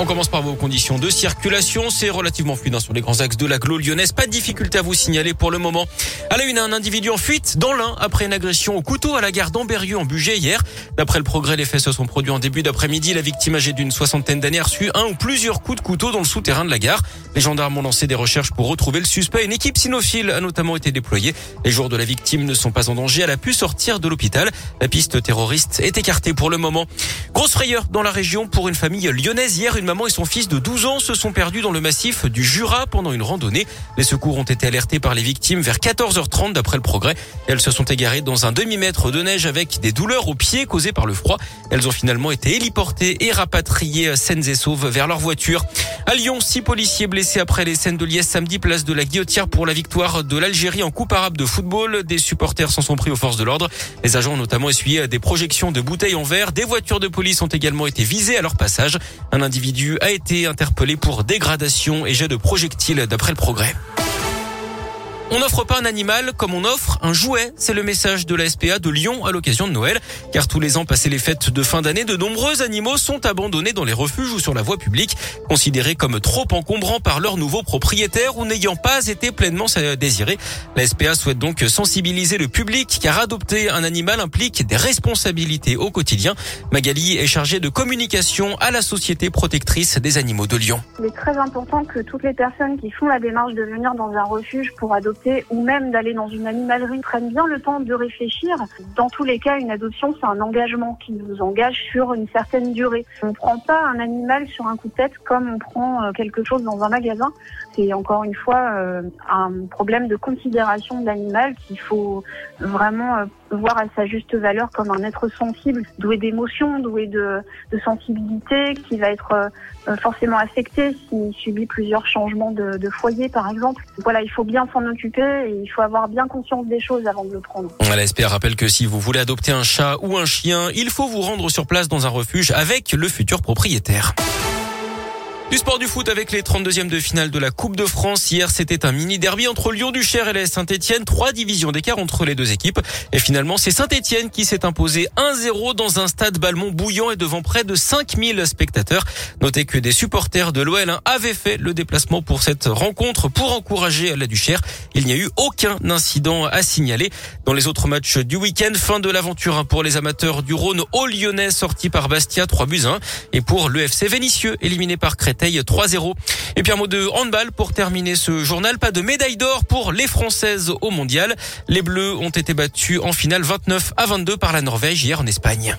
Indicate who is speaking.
Speaker 1: On commence par vos conditions de circulation. C'est relativement fluide hein, sur les grands axes de l'agglo lyonnaise. Pas de difficulté à vous signaler pour le moment. À la une, un individu en fuite dans l'un après une agression au couteau à la gare d'Amberieu en Bugey hier. D'après le progrès, les faits se sont produits en début d'après-midi. La victime âgée d'une soixantaine d'années a reçu un ou plusieurs coups de couteau dans le souterrain de la gare. Les gendarmes ont lancé des recherches pour retrouver le suspect. Une équipe cynophile a notamment été déployée. Les jours de la victime ne sont pas en danger. Elle a pu sortir de l'hôpital. La piste terroriste est écartée pour le moment. Grosse frayeur dans la région pour une famille lyonnaise. Hier, maman et son fils de 12 ans se sont perdus dans le massif du Jura pendant une randonnée. Les secours ont été alertés par les victimes vers 14h30 d'après le progrès. Elles se sont égarées dans un demi-mètre de neige avec des douleurs aux pieds causées par le froid. Elles ont finalement été héliportées et rapatriées saines et sauves vers leur voiture. À Lyon, six policiers blessés après les scènes de Liesse samedi, place de la Guillotière pour la victoire de l'Algérie en Coupe arabe de football. Des supporters s'en sont pris aux forces de l'ordre. Les agents ont notamment essuyé des projections de bouteilles en verre. Des voitures de police ont également été visées à leur passage. Un individu a été interpellé pour dégradation et jet de projectiles d'après le progrès. On n'offre pas un animal comme on offre un jouet. C'est le message de la SPA de Lyon à l'occasion de Noël. Car tous les ans, passé les fêtes de fin d'année, de nombreux animaux sont abandonnés dans les refuges ou sur la voie publique, considérés comme trop encombrants par leurs nouveaux propriétaires ou n'ayant pas été pleinement désirés. La SPA souhaite donc sensibiliser le public car adopter un animal implique des responsabilités au quotidien. Magali est chargée de communication à la Société protectrice des animaux de Lyon.
Speaker 2: Il est très important que toutes les personnes qui font la démarche de venir dans un refuge pour adopter ou même d'aller dans une animalerie prennent bien le temps de réfléchir. Dans tous les cas, une adoption, c'est un engagement qui nous engage sur une certaine durée. On ne prend pas un animal sur un coup de tête comme on prend euh, quelque chose dans un magasin. C'est encore une fois euh, un problème de considération de l'animal qu'il faut vraiment euh, voir à sa juste valeur comme un être sensible, doué d'émotions, doué de, sensibilité, qui va être forcément affecté s'il subit plusieurs changements de foyer, par exemple. Voilà, il faut bien s'en occuper il faut avoir bien conscience des choses avant de le prendre.
Speaker 1: La rappelle que si vous voulez adopter un chat ou un chien, il faut vous rendre sur place dans un refuge avec le futur propriétaire. Du sport du foot avec les 32e de finale de la Coupe de France. Hier, c'était un mini derby entre Lyon-Duchère et la Saint-Etienne. Trois divisions d'écart entre les deux équipes. Et finalement, c'est Saint-Etienne qui s'est imposé 1-0 dans un stade Balmont bouillant et devant près de 5000 spectateurs. Notez que des supporters de l'OL avaient fait le déplacement pour cette rencontre pour encourager la Duchère. Il n'y a eu aucun incident à signaler. Dans les autres matchs du week-end, fin de l'aventure hein, pour les amateurs du Rhône au Lyonnais sorti par Bastia 3 buts 1 et pour l'EFC Vénitieux éliminé par Crête 3-0. Et puis un mot de handball pour terminer ce journal. Pas de médaille d'or pour les Françaises au mondial. Les Bleus ont été battus en finale 29 à 22 par la Norvège hier en Espagne.